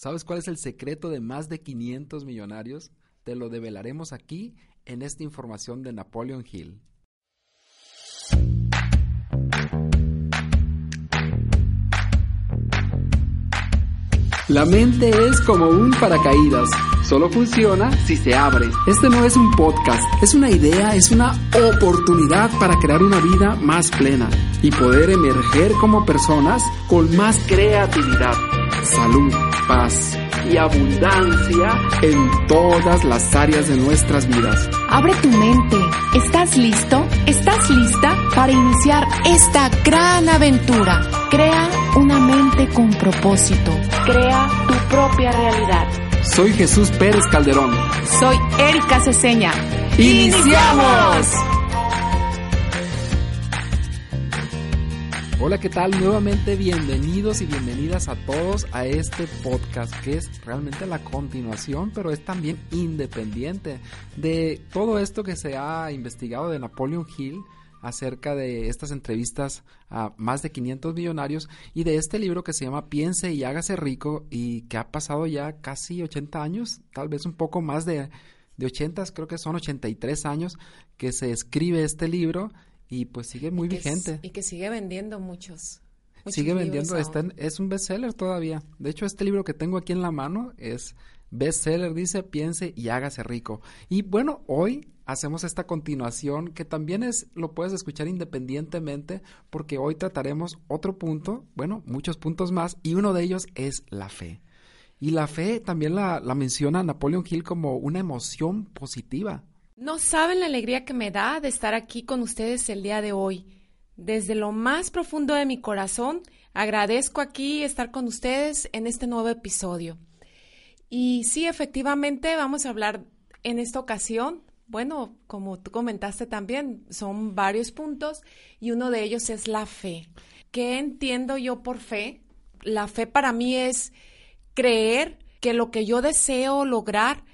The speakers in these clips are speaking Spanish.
¿Sabes cuál es el secreto de más de 500 millonarios? Te lo develaremos aquí en esta información de Napoleon Hill. La mente es como un paracaídas. Solo funciona si se abre. Este no es un podcast, es una idea, es una oportunidad para crear una vida más plena y poder emerger como personas con más creatividad, salud, paz y abundancia en todas las áreas de nuestras vidas. Abre tu mente. ¿Estás listo? ¿Estás lista para iniciar esta gran aventura? Crea una mente con propósito. Crea tu propia realidad. Soy Jesús Pérez Calderón. Soy Erika Ceseña. ¡Iniciamos! Hola, ¿qué tal? Nuevamente bienvenidos y bienvenidas a todos a este podcast que es realmente la continuación, pero es también independiente de todo esto que se ha investigado de Napoleon Hill acerca de estas entrevistas a más de 500 millonarios y de este libro que se llama Piense y hágase rico y que ha pasado ya casi 80 años, tal vez un poco más de, de 80, creo que son 83 años que se escribe este libro y pues sigue muy vigente. es- y que sigue vendiendo muchos. muchos Sigue vendiendo, está en- aún. es un bestseller todavía. De hecho, este libro que tengo aquí en la mano es bestseller, dice, piense y hágase rico. Y bueno, hoy hacemos esta continuación que también es, lo puedes escuchar independientemente porque hoy trataremos otro punto, bueno, muchos puntos más y uno de ellos es la fe. Y la fe también la, la menciona Napoleon Hill como una emoción positiva. No saben la alegría que me da de estar aquí con ustedes el día de hoy. Desde lo más profundo de mi corazón, agradezco aquí estar con ustedes en este nuevo episodio. Y sí, efectivamente, vamos a hablar en esta ocasión. Bueno, como tú comentaste también, son varios puntos y uno de ellos es la fe. ¿Qué entiendo yo por fe? La fe para mí es creer que lo que yo deseo lograr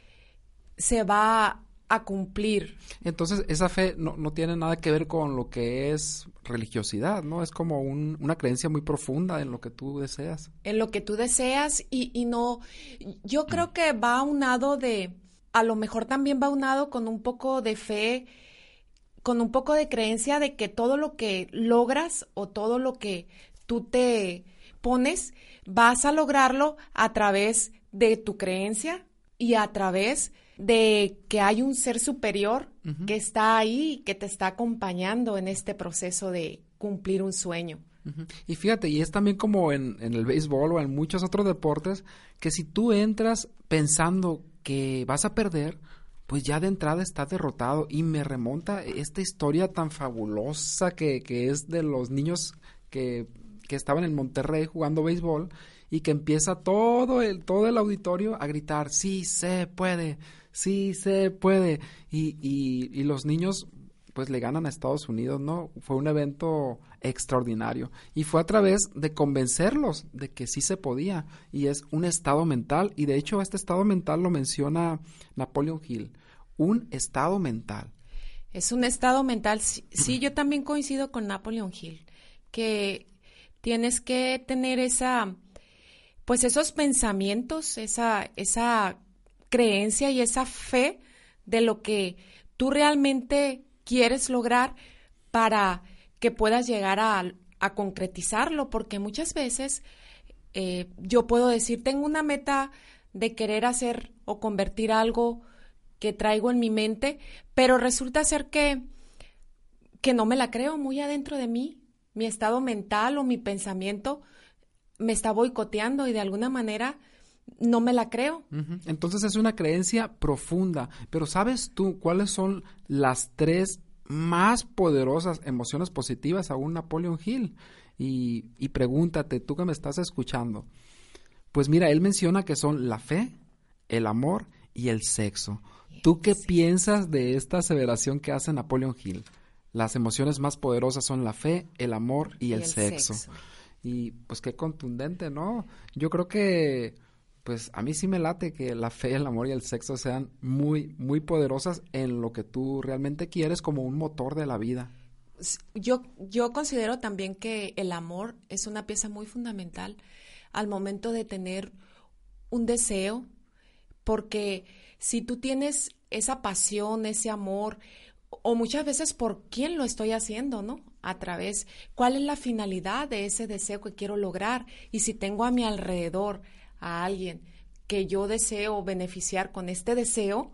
se va a cumplir. Entonces, esa fe no, no tiene nada que ver con lo que es religiosidad, ¿no? Es como un- una creencia muy profunda en lo que tú deseas. en lo que tú deseas y, y no, yo creo que va unado de, a lo mejor también va unado con un poco de fe, con un poco de creencia de que todo lo que logras o todo lo que tú te pones, vas a lograrlo a través de tu creencia y a través de que hay un ser superior que está ahí que te está acompañando en este proceso de cumplir un sueño. Y fíjate, y es también como en, en el béisbol o en muchos otros deportes, que si tú entras pensando que vas a perder, pues ya de entrada estás derrotado. Y me remonta esta historia tan fabulosa que, que es de los niños que, que estaban en Monterrey jugando béisbol y que empieza todo el, todo el auditorio a gritar, sí se puede, sí se puede. Y, y, los niños pues le ganan a Estados Unidos, ¿no? Fue un evento extraordinario y fue a través de convencerlos de que sí se podía y es un estado mental y de hecho este estado mental lo menciona Napoleon Hill, un estado mental. Es un estado mental. Sí, sí, yo también coincido con Napoleon Hill, que tienes que tener esa, pues esos pensamientos, esa, esa creencia y esa fe de lo que tú realmente quieres lograr para que puedas llegar a, a concretizarlo, porque muchas veces eh, yo puedo decir, tengo una meta de querer hacer o convertir algo que traigo en mi mente, pero resulta ser que, que no me la creo muy adentro de mí. Mi estado mental o mi pensamiento me está boicoteando y de alguna manera no me la creo. Entonces es una creencia profunda, pero ¿sabes tú cuáles son las tres más poderosas emociones positivas a un Napoleon Hill? Y, y pregúntate, tú que me estás escuchando, Pues mira, él menciona que son la fe, el amor y el sexo. ¿Tú qué piensas de esta aseveración que hace Napoleon Hill? Las emociones más poderosas son la fe, el amor y, el, sexo. Y pues qué contundente, ¿no? Yo creo que pues a mí sí me late que la fe, el amor y el sexo sean muy, muy poderosas en lo que tú realmente quieres como un motor de la vida. Yo, yo considero también que el amor es una pieza muy fundamental al momento de tener un deseo, porque si tú tienes esa pasión, ese amor, o muchas veces por quién lo estoy haciendo, ¿no? A través, ¿cuál es la finalidad de ese deseo que quiero lograr? Y si tengo a mi alrededor a alguien que yo deseo beneficiar con este deseo,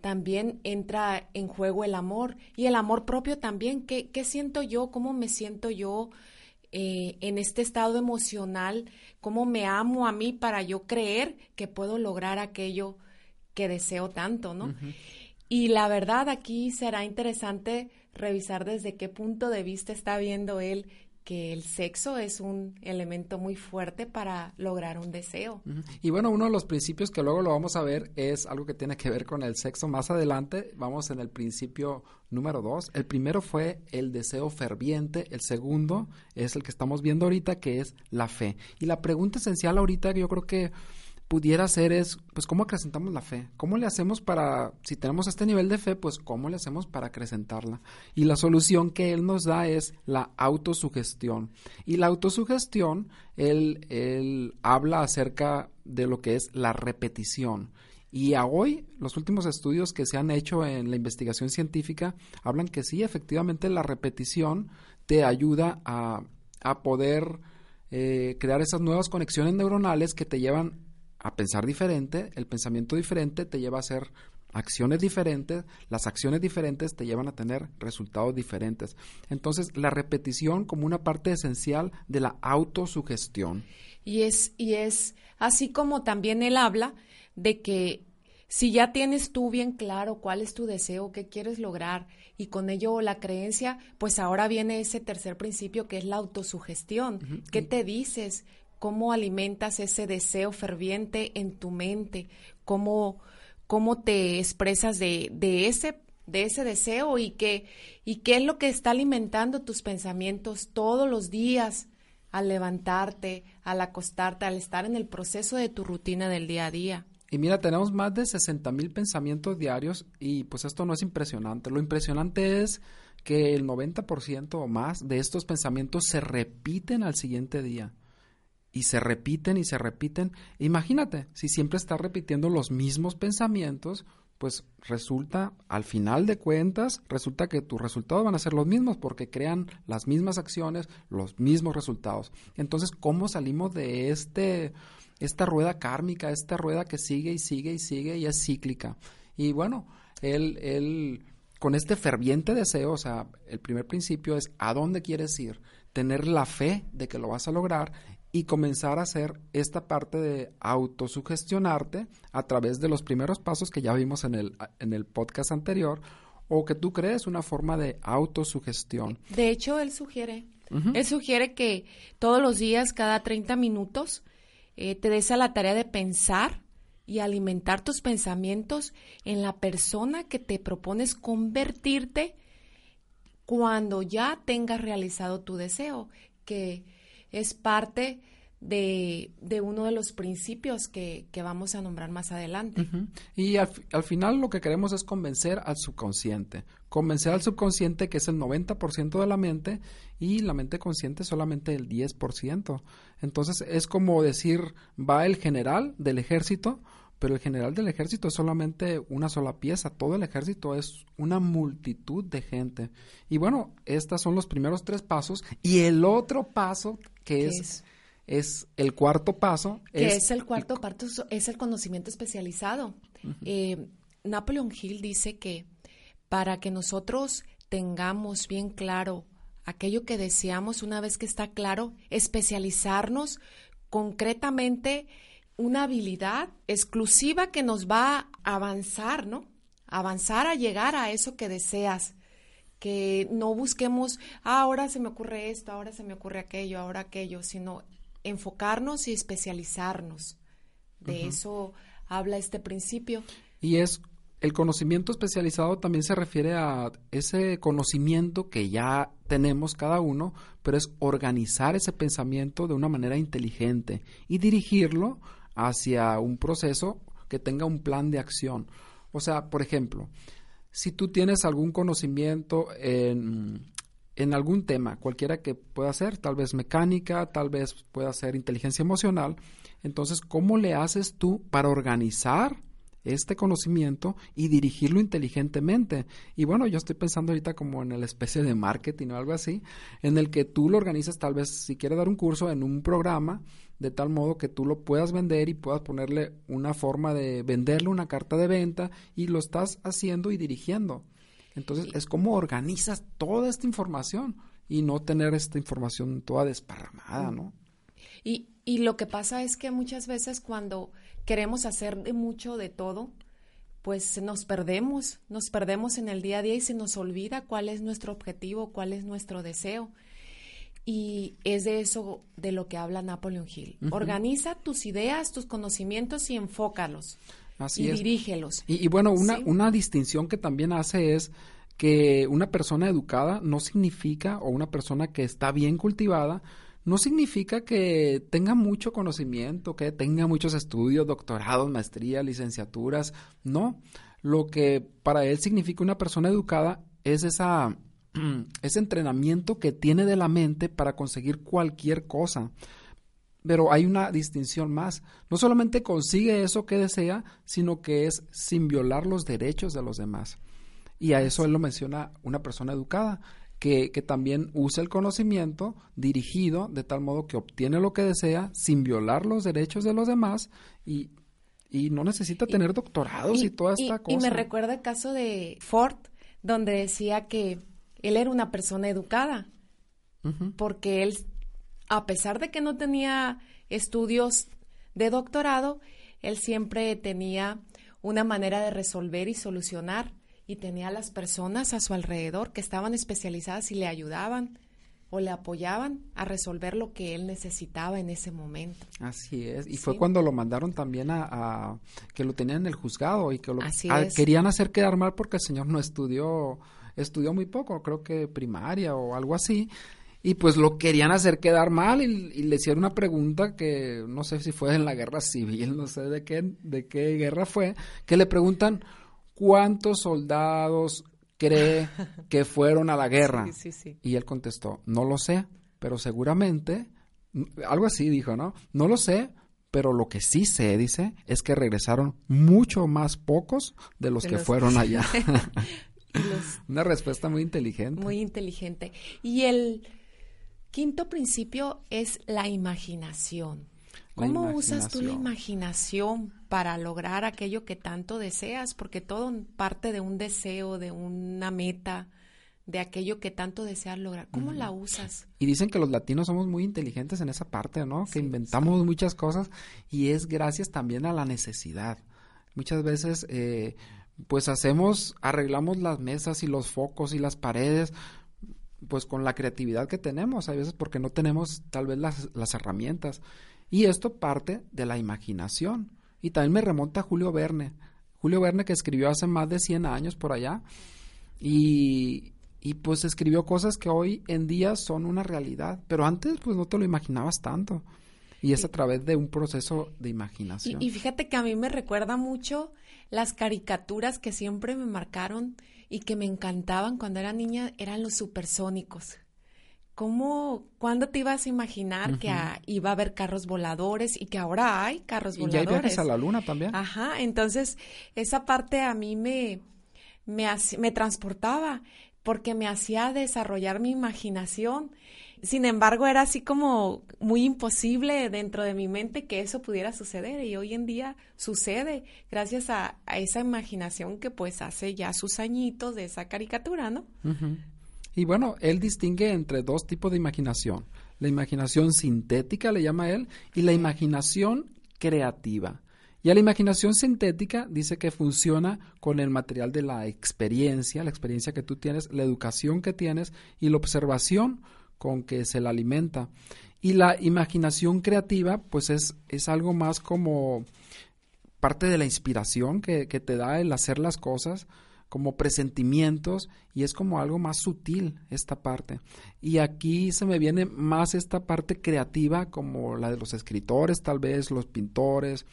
también entra en juego el amor y el amor propio también. ¿Qué, qué siento yo? ¿Cómo me siento yo eh, en este estado emocional? ¿Cómo me amo a mí para yo creer que puedo lograr aquello que deseo tanto, ¿no? Y la verdad aquí será interesante revisar desde qué punto de vista está viendo él que el sexo es un elemento muy fuerte para lograr un deseo. Y bueno, uno de los principios que luego lo vamos a ver es algo que tiene que ver con el sexo. Más adelante vamos en el principio número dos. El primero fue el deseo ferviente, el segundo es el que estamos viendo ahorita, que es la fe. Y la pregunta esencial ahorita yo creo que pudiera ser es, pues, ¿cómo acrecentamos la fe? ¿Cómo le hacemos para, si tenemos este nivel de fe, pues, ¿cómo le hacemos para acrecentarla? Y la solución que él nos da es la autosugestión. Y la autosugestión, él, él habla acerca de lo que es la repetición. Y a hoy, los últimos estudios que se han hecho en la investigación científica hablan que sí, efectivamente, la repetición te ayuda a, a poder eh, crear esas nuevas conexiones neuronales que te llevan a pensar diferente, el pensamiento diferente te lleva a hacer acciones diferentes, las acciones diferentes te llevan a tener resultados diferentes. Entonces, la repetición como una parte esencial de la autosugestión. Y es, y es así como también él habla de que si ya tienes tú bien claro cuál es tu deseo, qué quieres lograr y con ello la creencia, pues ahora viene ese tercer principio que es la autosugestión. ¿Qué te dices? Cómo alimentas ese deseo ferviente en tu mente, cómo, cómo te expresas de, de, ese, de ese deseo y qué, y qué es lo que está alimentando tus pensamientos todos los días al levantarte, al acostarte, al estar en el proceso de tu rutina del día a día. Y mira, tenemos más de 60 mil pensamientos diarios y pues esto no es impresionante. Lo impresionante es que el 90% o más de estos pensamientos se repiten al siguiente día y se repiten y se repiten. Imagínate, si siempre estás repitiendo los mismos pensamientos, pues resulta, al final de cuentas, resulta que tus resultados van a ser los mismos porque crean las mismas acciones, los mismos resultados. Entonces, ¿cómo salimos de este, esta rueda kármica, esta rueda que sigue y sigue y sigue y es cíclica? Y bueno, él, él, con este ferviente deseo, o sea, el primer principio es a dónde quieres ir, tener la fe de que lo vas a lograr y comenzar a hacer esta parte de autosugestionarte a través de los primeros pasos que ya vimos en el, en el podcast anterior o que tú crees una forma de autosugestión. De hecho, él sugiere, él sugiere que todos los días, cada 30 minutos, eh, te des a la tarea de pensar y alimentar tus pensamientos en la persona que te propones convertirte cuando ya tengas realizado tu deseo, que es parte de, uno de los principios que, vamos a nombrar más adelante. Y al, final lo que queremos es convencer al subconsciente, convencer al subconsciente que es el 90% de la mente y la mente consciente solamente el 10%. Entonces es como decir, va el general del ejército, pero el general del ejército es solamente una sola pieza, todo el ejército es una multitud de gente. Y bueno, estos son los primeros tres pasos y el otro paso que es, es? El cuarto paso. Que es, el cuarto paso, es el conocimiento especializado. Eh, Napoleon Hill dice que para que nosotros tengamos bien claro aquello que deseamos, una vez que está claro, especializarnos concretamente una habilidad exclusiva que nos va a avanzar, ¿no? Avanzar a llegar a eso que deseas que no busquemos, ah, ahora se me ocurre esto, ahora se me ocurre aquello, ahora aquello, sino enfocarnos y especializarnos. De eso habla este principio. Y es el conocimiento especializado también se refiere a ese conocimiento que ya tenemos cada uno, pero es organizar ese pensamiento de una manera inteligente y dirigirlo hacia un proceso que tenga un plan de acción. O sea, por ejemplo, si tú tienes algún conocimiento en, en algún tema, cualquiera que pueda ser, tal vez mecánica, tal vez pueda ser inteligencia emocional, entonces, ¿cómo le haces tú para organizar este conocimiento y dirigirlo inteligentemente. Y bueno, yo estoy pensando ahorita como en la especie de marketing o algo así, en el que tú lo organizas tal vez si quieres dar un curso en un programa, de tal modo que tú lo puedas vender y puedas ponerle una forma de venderle una carta de venta y lo estás haciendo y dirigiendo. Entonces, es como organizas toda esta información y no tener esta información toda desparramada, ¿no? Y, y lo que pasa es que muchas veces cuando queremos hacer de mucho de todo, pues nos perdemos, nos perdemos en el día a día y se nos olvida cuál es nuestro objetivo, cuál es nuestro deseo. Y es de eso de lo que habla Napoleon Hill. Organiza tus ideas, tus conocimientos y enfócalos. Así y dirígelos. Y, bueno, una, una distinción que también hace es que una persona educada no significa, o una persona que está bien cultivada, no significa que tenga mucho conocimiento, que tenga muchos estudios, doctorados, maestrías, licenciaturas. No, lo que para él significa una persona educada es esa, ese entrenamiento que tiene de la mente para conseguir cualquier cosa. Pero hay una distinción más. No solamente consigue eso que desea, sino que es sin violar los derechos de los demás. Y a eso él lo menciona una persona educada que, también usa el conocimiento dirigido de tal modo que obtiene lo que desea sin violar los derechos de los demás y, no necesita tener doctorados y, toda esta cosa. Y me recuerda el caso de Ford, donde decía que él era una persona educada, porque él, a pesar de que no tenía estudios de doctorado, él siempre tenía una manera de resolver y solucionar y tenía a las personas a su alrededor que estaban especializadas y le ayudaban o le apoyaban a resolver lo que él necesitaba en ese momento. Así es, y fue cuando lo mandaron también a, que lo tenían en el juzgado y que lo querían hacer quedar mal porque el señor no estudió, estudió muy poco, creo que primaria o algo así, y pues lo querían hacer quedar mal y, y, le hicieron una pregunta que no sé si fue en la guerra civil, no sé de qué, de qué guerra fue, que le preguntan ¿cuántos soldados cree que fueron a la guerra? Y él contestó, no lo sé, pero seguramente, algo así dijo, ¿no? No lo sé, pero lo que sí sé, dice, es que regresaron mucho más pocos de los que fueron allá. Una respuesta muy inteligente. Muy inteligente. Y el quinto principio es la imaginación. ¿Cómo usas tú la imaginación para lograr aquello que tanto deseas? Porque todo parte de un deseo, de una meta, de aquello que tanto deseas lograr. ¿Cómo la usas? Y dicen que los latinos somos muy inteligentes en esa parte, ¿no? que inventamos muchas cosas y es gracias también a la necesidad. Muchas veces, eh, pues hacemos, arreglamos las mesas y los focos y las paredes, pues con la creatividad que tenemos, a veces porque no tenemos tal vez las, las herramientas. Y esto parte de la imaginación. Y también me remonta a Julio Verne. Julio Verne que escribió hace más de 100 años por allá. Y, y pues escribió cosas que hoy en día son una realidad. Pero antes pues no te lo imaginabas tanto. Y es a través de un proceso de imaginación. Y, y, fíjate que a mí me recuerda mucho las caricaturas que siempre me marcaron y que me encantaban cuando era niña, eran los supersónicos. ¿Cómo, cuándo te ibas a imaginar que iba a haber carros voladores y que ahora hay carros voladores? Y hay viajes a la luna también. Ajá, entonces esa parte a mí me, me, me transportaba porque me hacía desarrollar mi imaginación. Sin embargo, era así como muy imposible dentro de mi mente que eso pudiera suceder y hoy en día sucede gracias a, esa imaginación que pues hace ya sus añitos de esa caricatura, ¿no? Y bueno, él distingue entre dos tipos de imaginación. La imaginación sintética, le llama él, y la imaginación creativa. Y a la imaginación sintética dice que funciona con el material de la experiencia, la experiencia que tú tienes, la educación que tienes y la observación con que se la alimenta. Y la imaginación creativa, pues es, es algo más como parte de la inspiración que, que te da el hacer las cosas, como presentimientos y es como algo más sutil esta parte. Y aquí se me viene más esta parte creativa como la de los escritores, tal vez los pintores.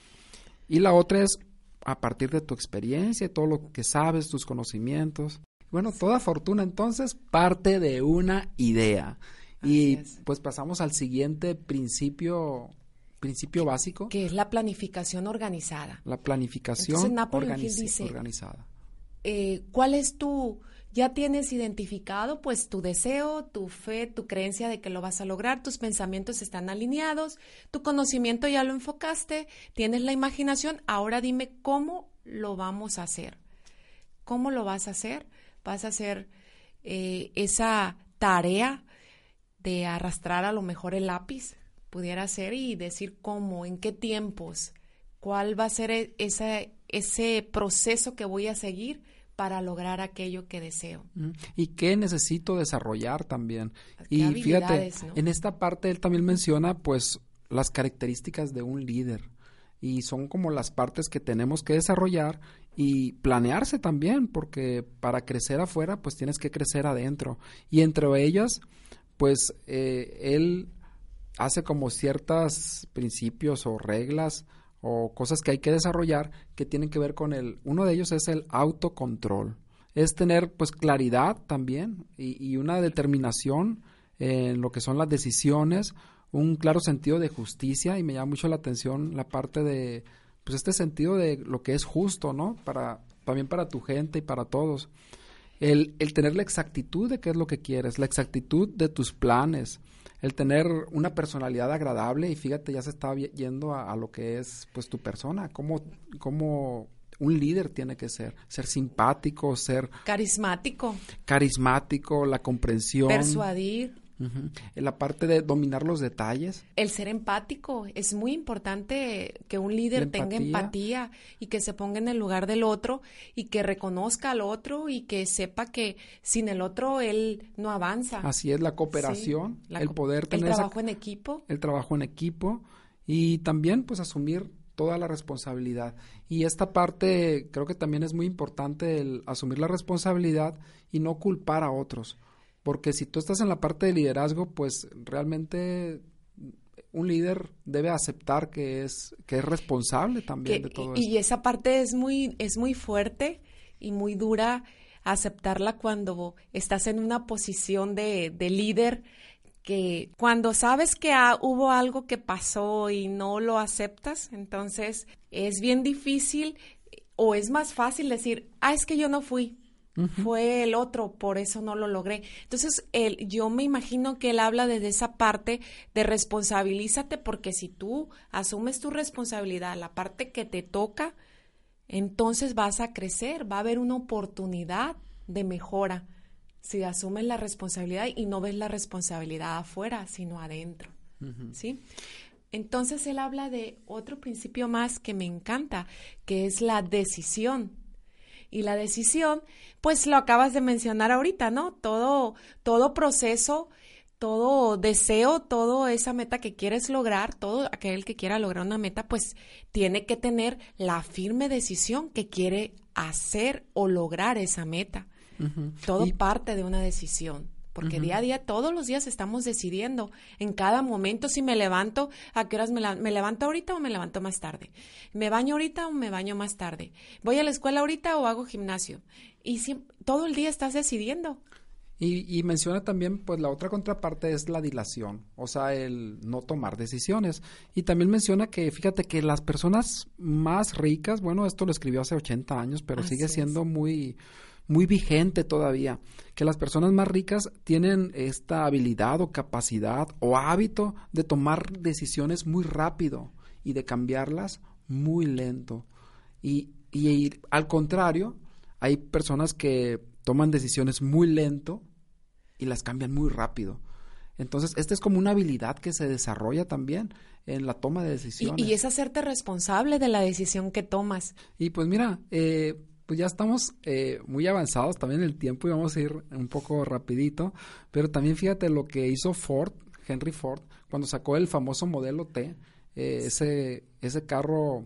Y la otra es a partir de tu experiencia, todo lo que sabes, tus conocimientos. Bueno, toda fortuna entonces parte de una idea. Y pues pasamos al siguiente principio principio básico. Que es la planificación organizada. La planificación organizada. Eh, ¿Cuál es tu, ya tienes identificado pues tu deseo, tu fe, tu creencia de que lo vas a lograr, tus pensamientos están alineados, tu conocimiento ya lo enfocaste, tienes la imaginación, ahora dime cómo lo vamos a hacer. ¿Cómo lo vas a hacer? Vas a hacer eh, esa tarea de arrastrar a lo mejor el lápiz, pudiera ser, y decir cómo, en qué tiempos, cuál va a ser e-, ese proceso que voy a seguir para lograr aquello que deseo. ¿Y qué necesito desarrollar también? Y fíjate, en esta parte él también menciona pues las características de un líder y son como las partes que tenemos que desarrollar y planearse también, porque para crecer afuera pues tienes que crecer adentro y entre ellas pues eh, él hace como ciertos principios o reglas o cosas que hay que desarrollar que tienen que ver con el, uno de ellos es el autocontrol. Es tener pues claridad también y, y una determinación en lo que son las decisiones, un claro sentido de justicia y me llama mucho la atención la parte de pues este sentido de lo que es justo, ¿no? Para también para tu gente y para todos. El, el tener la exactitud de qué es lo que quieres, la exactitud de tus planes, el tener una personalidad agradable y fíjate, ya se está yendo a, lo que es pues tu persona, cómo, cómo un líder tiene que ser, ser simpático, ser carismático. Carismático, la comprensión. Persuadir. En la parte de dominar los detalles. El ser empático. Es muy importante que un líder tenga empatía y que se ponga en el lugar del otro y que reconozca al otro y que sepa que sin el otro él no avanza. Así es, la cooperación, el poder tener... El trabajo en equipo. El trabajo en equipo y también pues asumir toda la responsabilidad. Y esta parte creo que también es muy importante el asumir la responsabilidad y no culpar a otros. Porque si tú estás en la parte de liderazgo, pues realmente un líder debe aceptar que es que es responsable también de todo y, Y esa parte es muy es muy fuerte y muy dura aceptarla cuando estás en una posición de, de líder que cuando sabes que hubo algo que pasó y no lo aceptas, entonces es bien difícil o es más fácil decir, ah, es que yo no fui, fue el otro, por eso no lo logré. Entonces, él, yo me imagino que él habla desde esa parte de responsabilízate, porque si tú asumes tu responsabilidad, la parte que te toca, entonces vas a crecer, va a haber una oportunidad de mejora si asumes la responsabilidad y no ves la responsabilidad afuera, sino adentro. ¿Sí? Entonces él habla de otro principio más que me encanta, que es la decisión. Y la decisión, pues lo acabas de mencionar ahorita, ¿no? Todo, todo proceso, todo deseo, toda esa meta que quieres lograr, todo aquel que quiera lograr una meta, pues tiene que tener la firme decisión que quiere hacer o lograr esa meta. Todo parte de una decisión porque día a día, todos los días estamos decidiendo en cada momento si me levanto, a qué horas me, me, levanto ahorita o me levanto más tarde, me baño ahorita o me baño más tarde, voy a la escuela ahorita o hago gimnasio. Y todo el día estás decidiendo. Y, y, menciona también, pues la otra contraparte es la dilación, o sea, el no tomar decisiones. Y también menciona que, fíjate que las personas más ricas, bueno, esto lo escribió hace 80 años, pero sigue siendo muy muy vigente todavía, que las personas más ricas tienen esta habilidad o capacidad o hábito de tomar decisiones muy rápido y de cambiarlas muy lento. Y, y, al contrario, hay personas que toman decisiones muy lento y las cambian muy rápido. Entonces, esta es como una habilidad que se desarrolla también en la toma de decisiones. Y, y es hacerte responsable de la decisión que tomas. Y pues mira, eh, pues ya estamos eh, muy avanzados también el tiempo y vamos a ir un poco rapidito, pero también fíjate lo que hizo Ford, Henry Ford, cuando sacó el famoso modelo T, eh, ese, ese carro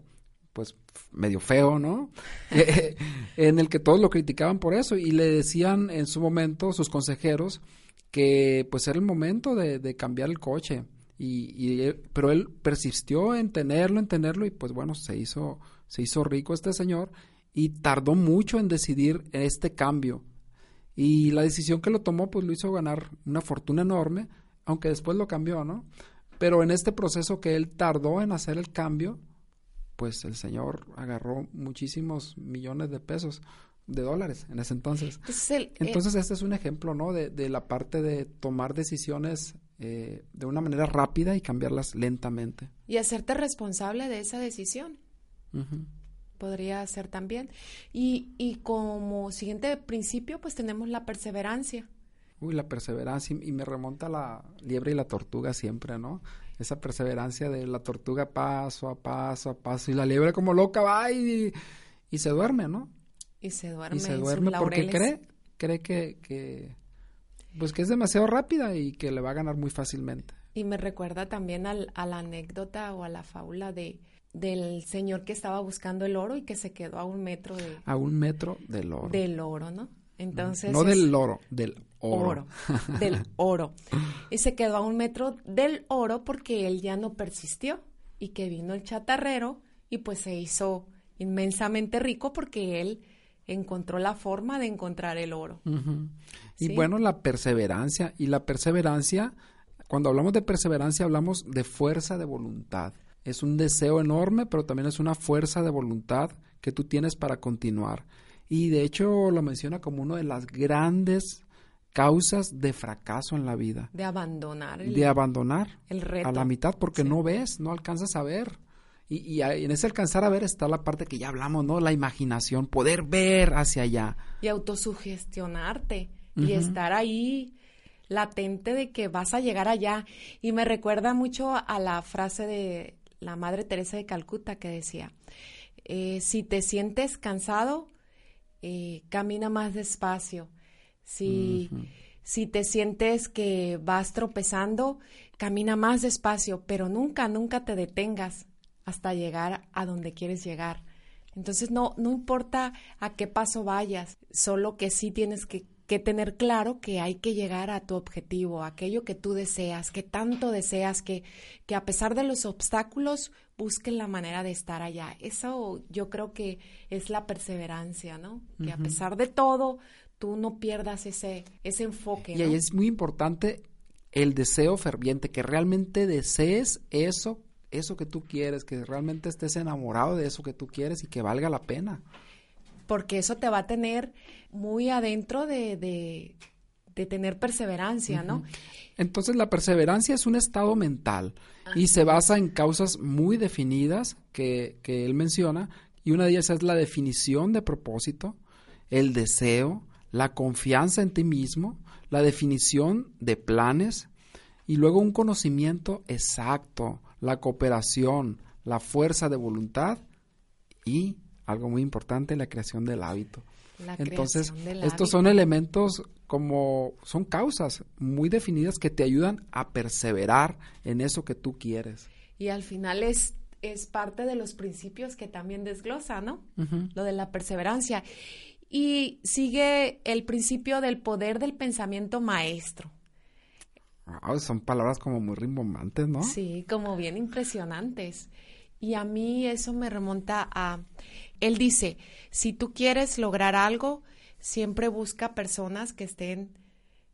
pues medio feo, ¿no? Eh, en el que todos lo criticaban por eso y le decían en su momento sus consejeros que pues era el momento de, de cambiar el coche. Y, y, pero él persistió en tenerlo, en tenerlo y pues bueno, se hizo, se hizo rico este señor y tardó mucho en decidir este cambio. Y la decisión que lo tomó pues lo hizo ganar una fortuna enorme, aunque después lo cambió, ¿no? Pero en este proceso que él tardó en hacer el cambio, pues el señor agarró muchísimos millones de pesos, de dólares en ese entonces. el, eh, entonces este es un ejemplo, ¿no? De, de la parte de tomar decisiones eh, de una manera rápida y cambiarlas lentamente. Y hacerte responsable de esa decisión. Ujú. Podría ser también. Y, y como siguiente principio, pues tenemos la perseverancia. Uy, la perseverancia, y me remonta a la liebre y la tortuga siempre, ¿no? Esa perseverancia de la tortuga paso a paso a paso, y la liebre como loca va y, y se duerme, ¿no? Y se duerme. y se duerme porque cree, cree que, que, pues que es demasiado rápida y que le va a ganar muy fácilmente. Y me recuerda también al, a la anécdota o a la fábula de del señor que estaba buscando el oro y que se quedó a un metro de, A un metro del oro. del oro, ¿no? Entonces no del oro, del oro. oro, del oro. Y se quedó a un metro del oro porque él ya no persistió y que vino el chatarrero y pues se hizo inmensamente rico porque él encontró la forma de encontrar el oro. Y Sí. bueno, la perseverancia. Y la perseverancia, cuando hablamos de perseverancia, hablamos de fuerza de voluntad. Es un deseo enorme, pero también es una fuerza de voluntad que tú tienes para continuar. Y de hecho lo menciona como una de las grandes causas de fracaso en la vida. De abandonar el, De abandonar el reto. a la mitad porque Sí. no ves, no alcanzas a ver. Y, en ese alcanzar a ver está la parte que ya hablamos, ¿no? La imaginación, poder ver hacia allá. y autosugestionarte y estar ahí latente de que vas a llegar allá. Y me recuerda mucho a la frase de la Madre Teresa de Calcuta que decía, eh, si te sientes cansado, eh, camina más despacio. Si, si te sientes que vas tropezando, camina más despacio, pero nunca, nunca te detengas hasta llegar a donde quieres llegar. Entonces no, no importa a qué paso vayas, solo que sí tienes que, que tener claro que hay que llegar a tu objetivo, aquello que tú deseas, que tanto deseas, que, que a pesar de los obstáculos busques la manera de estar allá. Eso yo creo que es la perseverancia, ¿no? Que a pesar de todo, tú no pierdas ese, ese enfoque. Y ¿no? ahí es muy importante el deseo ferviente, que realmente desees eso, eso que tú quieres, que realmente estés enamorado de eso que tú quieres y que valga la pena. Porque eso te va a tener muy adentro de, de, tener perseverancia, ¿no? Entonces la perseverancia es un estado mental y se basa en causas muy definidas que, que él menciona y una de ellas es la definición de propósito, el deseo, la confianza en ti mismo, la definición de planes y luego un conocimiento exacto, la cooperación, la fuerza de voluntad y algo muy importante, la creación del hábito. La Entonces, creación del estos hábito. son elementos como, son causas muy definidas que te ayudan a perseverar en eso que tú quieres. Y al final es, es parte de los principios que también desglosa, ¿no? Lo de la perseverancia. Y sigue el principio del poder del pensamiento maestro. Son palabras como muy rimbombantes, ¿no? Sí, como bien impresionantes. Y a mí eso me remonta a, él dice, si tú quieres lograr algo, siempre busca personas que estén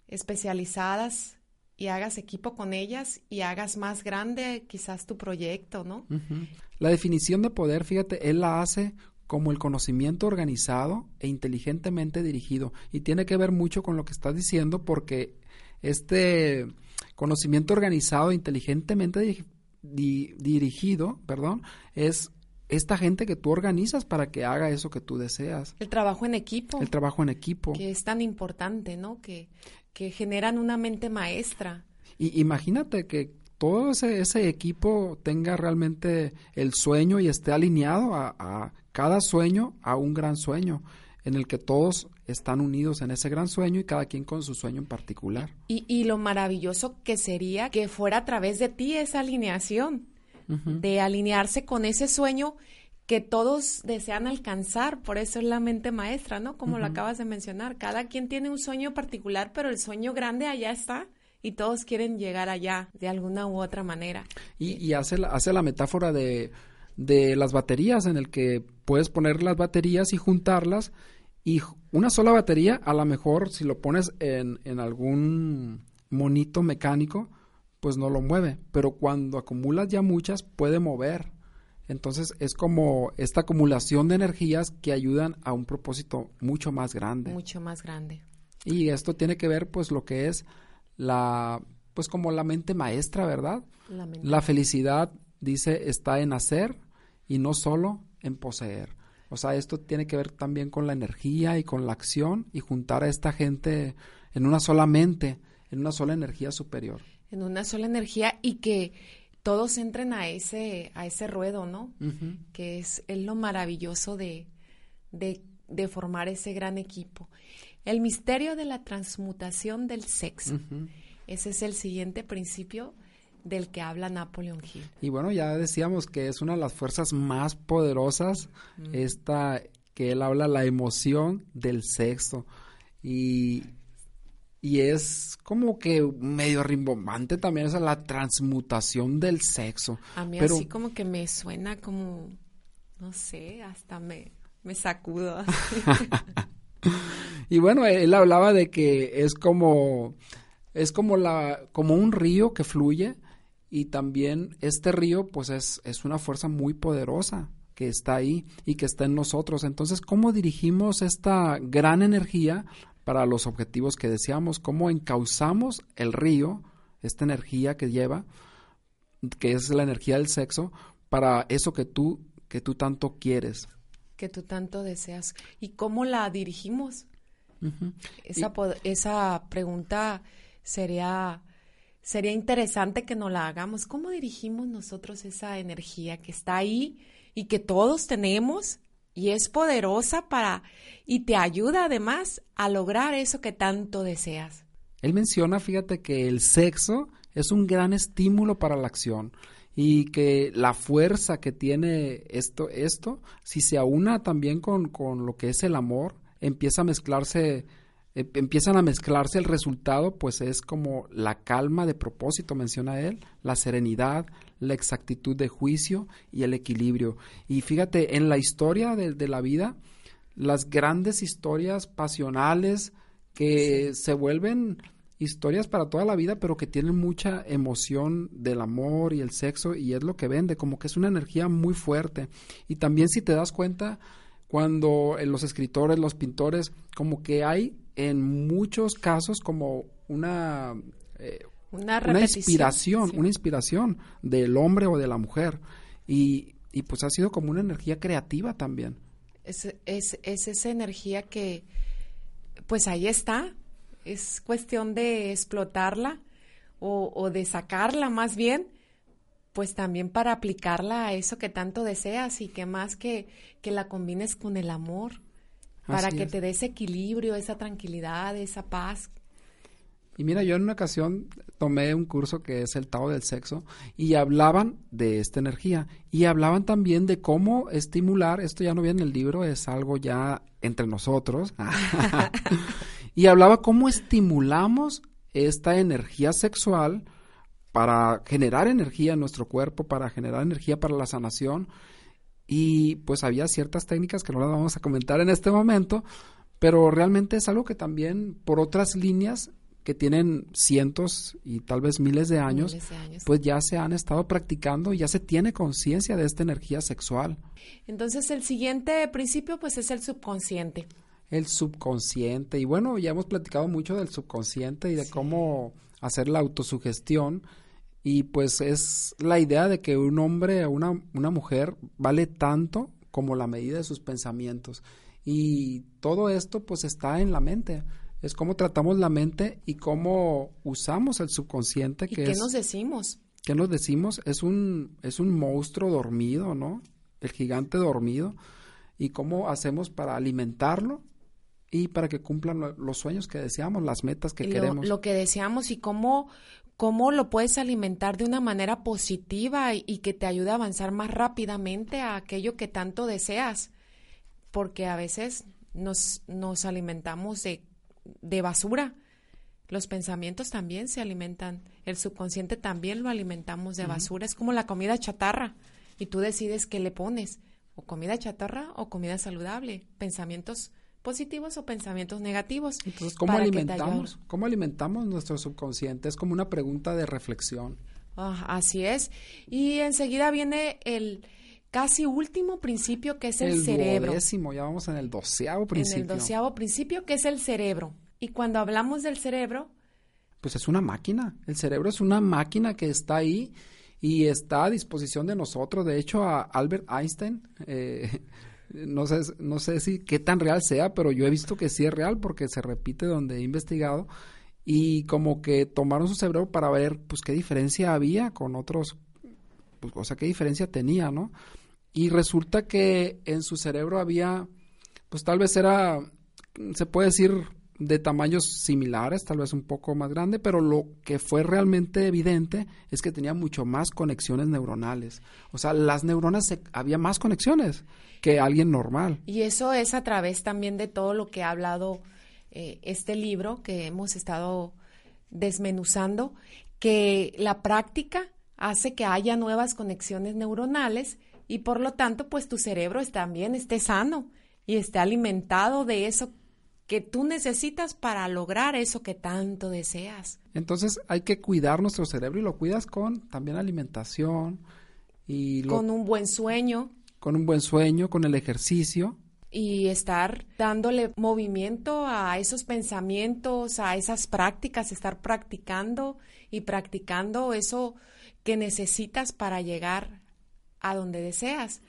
especializadas y hagas equipo con ellas y hagas más grande quizás tu proyecto, ¿no? La definición de poder, fíjate, él la hace como el conocimiento organizado e inteligentemente dirigido. Y tiene que ver mucho con lo que estás diciendo porque este conocimiento organizado e inteligentemente diri- di- dirigido, perdón, es esta gente que tú organizas para que haga eso que tú deseas. El trabajo en equipo, El trabajo en equipo. que es tan importante, ¿no? Que, que generan una mente maestra. Y imagínate que todo ese, ese equipo tenga realmente el sueño y esté alineado a, a cada sueño a un gran sueño. en el que todos están unidos en ese gran sueño y cada quien con su sueño en particular. Y, y lo maravilloso que sería que fuera a través de ti esa alineación, de alinearse con ese sueño que todos desean alcanzar, por eso es la mente maestra, ¿no? Como lo acabas de mencionar, cada quien tiene un sueño particular, pero el sueño grande allá está y todos quieren llegar allá de alguna u otra manera. Y, y hace, la, hace la metáfora de, de las baterías, en el que puedes poner las baterías y juntarlas y una sola batería, a lo mejor si lo pones en, en algún monito mecánico, pues no lo mueve, pero cuando acumulas ya muchas puede mover. Entonces es como esta acumulación de energías que ayudan a un propósito mucho más grande. Mucho más grande. Y esto tiene que ver pues lo que es la pues como la mente maestra, ¿verdad? La, mente. la felicidad dice está en hacer y no solo en poseer. O sea, esto tiene que ver también con la energía y con la acción y juntar a esta gente en una sola mente, en una sola energía superior en una sola energía y que todos entren a ese, a ese ruedo, ¿no? Que es, es, lo maravilloso de, de, de, formar ese gran equipo. El misterio de la transmutación del sexo. Ese es el siguiente principio del que habla Napoleon Hill. Y bueno, ya decíamos que es una de las fuerzas más poderosas, esta que él habla, la emoción del sexo. Y y es como que medio rimbombante también esa la transmutación del sexo. A mí así como que me suena como, no sé, hasta me, me sacudo. y bueno, él hablaba de que es como, es como la, como un río que fluye y también este río pues es, es una fuerza muy poderosa que está ahí y que está en nosotros. Entonces, ¿cómo dirigimos esta gran energía para los objetivos que deseamos, cómo encauzamos el río, esta energía que lleva, que es la energía del sexo, para eso que tú, que tú tanto quieres. Que tú tanto deseas. ¿Y cómo la dirigimos? esa, esa pregunta sería, sería interesante que nos la hagamos. ¿Cómo dirigimos nosotros esa energía que está ahí y que todos tenemos y es poderosa para y te ayuda además a lograr eso que tanto deseas. Él menciona, fíjate, que el sexo es un gran estímulo para la acción y que la fuerza que tiene esto, esto si se aúna también con, con lo que es el amor, empieza a mezclarse eh, empiezan a mezclarse el resultado, pues es como la calma de propósito, menciona él, la serenidad, la exactitud de juicio y el equilibrio. Y fíjate, en la historia de, la vida, las grandes historias pasionales que se vuelven historias para toda la vida, pero que tienen mucha emoción del amor y el sexo, y es lo que vende, como que es una energía muy fuerte. Y también si te das cuenta, cuando en los escritores, los pintores, como que hay en muchos casos como una, eh, una, inspiración, una inspiración del hombre o de la mujer. Y, y, pues ha sido como una energía creativa también. Es, es, es esa energía que, pues ahí está. Es cuestión de explotarla o, o de sacarla más bien pues también para aplicarla a eso que tanto deseas y que más que, que la combines con el amor, para que te dé ese equilibrio, esa tranquilidad, esa paz. Y mira, yo en una ocasión tomé un curso que es el Tao del Sexo y hablaban de esta energía. Y hablaban también de cómo estimular, esto ya no viene en el libro, es algo ya entre nosotros, y hablaba cómo estimulamos esta energía sexual para generar energía en nuestro cuerpo, para generar energía para la sanación. Y pues había ciertas técnicas que no las vamos a comentar en este momento, pero realmente es algo que también por otras líneas que tienen cientos y tal vez miles de años, pues ya se han estado practicando y ya se tiene conciencia de esta energía sexual. Entonces el siguiente principio pues es el subconsciente. El subconsciente y bueno, ya hemos platicado mucho del subconsciente y de cómo hacer la autosugestión y pues es la idea de que un hombre o una, una mujer vale tanto como la medida de sus pensamientos. Y todo esto pues está en la mente. Es cómo tratamos la mente y cómo usamos el subconsciente. ¿Y que qué nos decimos? ¿Qué nos decimos? Es un, es un monstruo dormido, ¿no? El gigante dormido. ¿Y cómo hacemos para alimentarlo y para que cumplan los sueños que deseamos, las metas que queremos. Lo que deseamos y cómo, cómo lo puedes alimentar de una manera positiva y, que te ayude a avanzar más rápidamente a aquello que tanto deseas. Porque a veces nos, nos alimentamos de, de basura. Los pensamientos también se alimentan, el subconsciente también lo alimentamos de basura, es como la comida chatarra y tú decides qué le pones, o comida chatarra o comida saludable, pensamientos positivos o pensamientos negativos. Entonces, ¿cómo alimentamos? ¿Cómo alimentamos nuestro subconsciente? Es como una pregunta de reflexión. Ah, así es. Y enseguida viene el casi último principio que es el, cerebro. Décimo, ya vamos en el doceavo principio. En el doceavo principio que es el cerebro. Y cuando hablamos del cerebro... Pues es una máquina. El cerebro es una máquina que está ahí y está a disposición de nosotros. De hecho, a Albert Einstein eh, no sé, no sé si qué tan real sea, pero yo he visto que sí es real porque se repite donde he investigado y como que tomaron su cerebro para ver pues qué diferencia había con otros, pues, o sea, qué diferencia tenía, ¿no? Y resulta que en su cerebro había, pues tal vez era, se puede decir, de tamaños similares, tal vez un poco más grande, pero lo que fue realmente evidente es que tenía mucho más conexiones neuronales. O sea, las neuronas, había más conexiones que alguien normal. Y eso es a través también de todo lo que ha hablado eh, este libro que hemos estado desmenuzando, que la práctica hace que haya nuevas conexiones neuronales y por lo tanto, pues tu cerebro también esté sano y esté alimentado de eso que tú necesitas para lograr eso que tanto deseas. Entonces hay que cuidar nuestro cerebro y lo cuidas con también alimentación y con un buen sueño, con un buen sueño, con el ejercicio y estar dándole movimiento a esos pensamientos, a esas prácticas, estar practicando y practicando eso que necesitas para llegar a donde deseas,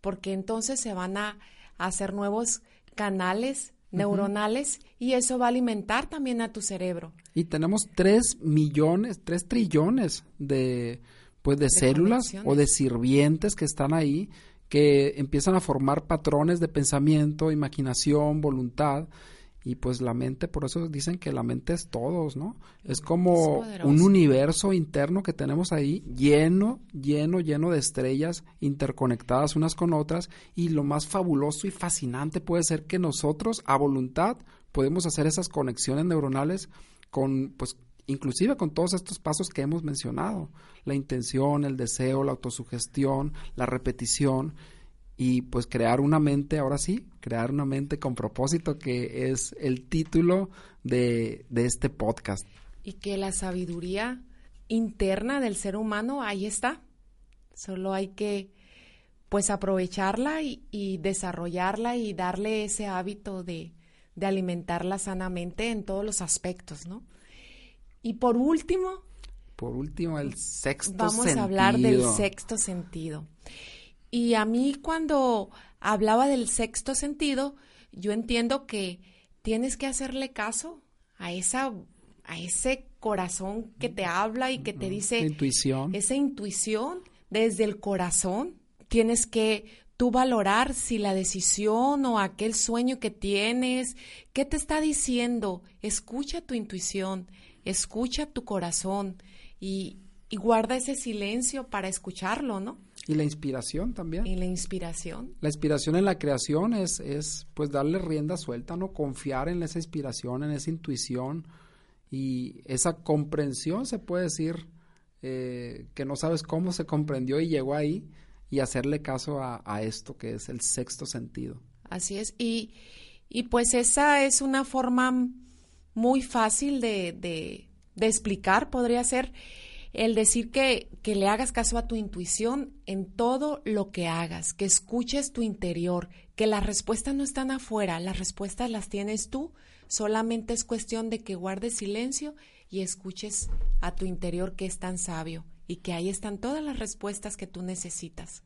porque entonces se van a hacer nuevos canales neuronales y eso va a alimentar también a tu cerebro. Y tenemos tres millones, tres trillones de pues de, células o de sirvientes que están ahí que empiezan a formar patrones de pensamiento, imaginación, voluntad y pues la mente, por eso dicen que la mente es todos, ¿no? Es como un universo interno que tenemos ahí lleno, lleno, lleno de estrellas interconectadas unas con otras y lo más fabuloso y fascinante puede ser que nosotros a voluntad podemos hacer esas conexiones neuronales con pues inclusive con todos estos pasos que hemos mencionado, la intención, el deseo, la autosugestión, la repetición y pues crear una mente, ahora sí, crear una mente con propósito, que es el título de, este podcast. Y que la sabiduría interna del ser humano ahí está. Solo hay que pues aprovecharla y, desarrollarla y darle ese hábito de, de, alimentarla sanamente en todos los aspectos, ¿no? Y por último... Por último, el sexto sentido. Vamos a hablar del sexto sentido. Y a mí cuando hablaba del sexto sentido, yo entiendo que tienes que hacerle caso a esa a ese corazón que te habla y que te dice intuición. esa intuición desde el corazón. Tienes que tú valorar si la decisión o aquel sueño que tienes, ¿qué te está diciendo? Escucha tu intuición, escucha tu corazón y, y guarda ese silencio para escucharlo, ¿no? Y la inspiración también. Y la inspiración. La inspiración en la creación es, es pues darle rienda suelta, ¿no? Confiar en esa inspiración, en esa intuición y esa comprensión, se puede decir, eh, que no sabes cómo se comprendió y llegó ahí y hacerle caso a, esto que es el sexto sentido. Así es. Y, y pues esa es una forma muy fácil de, de, de explicar, podría ser el decir que, que le hagas caso a tu intuición en todo lo que hagas, que escuches tu interior, que las respuestas no están afuera, las respuestas las tienes tú, solamente es cuestión de que guardes silencio y escuches a tu interior que es tan sabio y que ahí están todas las respuestas que tú necesitas.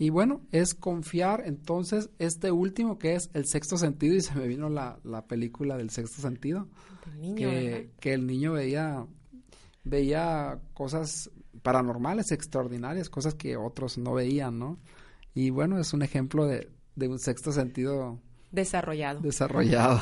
Y bueno, es confiar entonces este último que es el sexto sentido y se me vino la, la película del sexto sentido. que, que, el niño veía veía cosas paranormales, extraordinarias, cosas que otros no veían, ¿no? Y bueno, es un ejemplo de, de un sexto sentido Desarrollado. Desarrollado.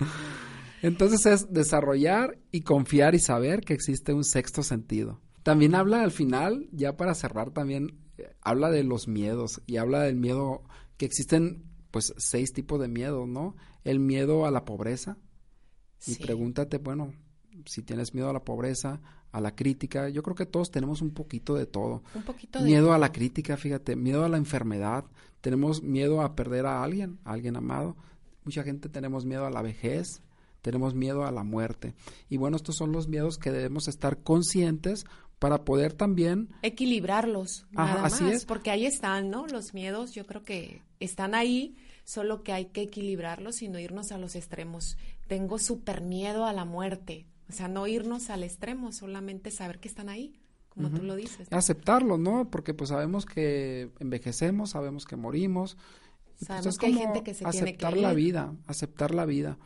Entonces es desarrollar y confiar y saber que existe un sexto sentido. También habla al final, ya para cerrar también, eh, habla de los miedos y habla del miedo que existen pues seis tipos de miedo, ¿no? El miedo a la pobreza. Y pregúntate, bueno, si tienes miedo a la pobreza, a la crítica, yo creo que todos tenemos un poquito de todo. Un poquito de Miedo a la crítica, fíjate, miedo a la enfermedad, tenemos miedo a perder a alguien, a alguien amado. Mucha gente tenemos miedo a la vejez, tenemos miedo a la muerte. Y bueno, estos son los miedos que debemos estar conscientes para poder también equilibrarlos. nada así más, es. Porque ahí están, ¿no? Los miedos, yo creo que están ahí, solo que hay que equilibrarlos y no irnos a los extremos. Tengo súper miedo a la muerte. O sea, no irnos al extremo, solamente saber que están ahí, como tú lo dices. Aceptarlo, ¿no? Porque pues sabemos que envejecemos, sabemos que morimos. Pues, sabemos que hay gente que se tiene que aceptar la vida, aceptar la vida.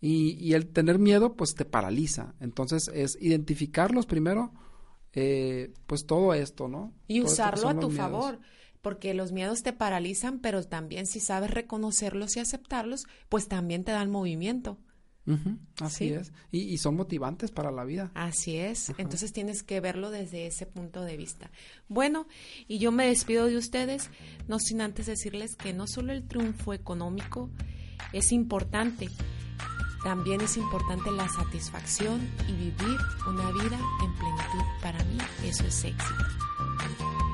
Y, y el tener miedo, pues te paraliza. Entonces es identificarlos primero, eh, pues todo esto, ¿no? Y usarlo a tu favor, porque los miedos te paralizan, pero también si sabes reconocerlos y aceptarlos, pues también te dan movimiento. Así es. Y, son motivantes para la vida. Así es. Entonces tienes que verlo desde ese punto de vista. Bueno, y yo me despido de ustedes, no sin antes decirles que no solo el triunfo económico es importante, también es importante la satisfacción y vivir una vida en plenitud. Para mí eso es éxito.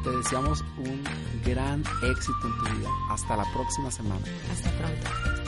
Te deseamos un gran éxito en tu vida. Hasta la próxima semana. Hasta pronto.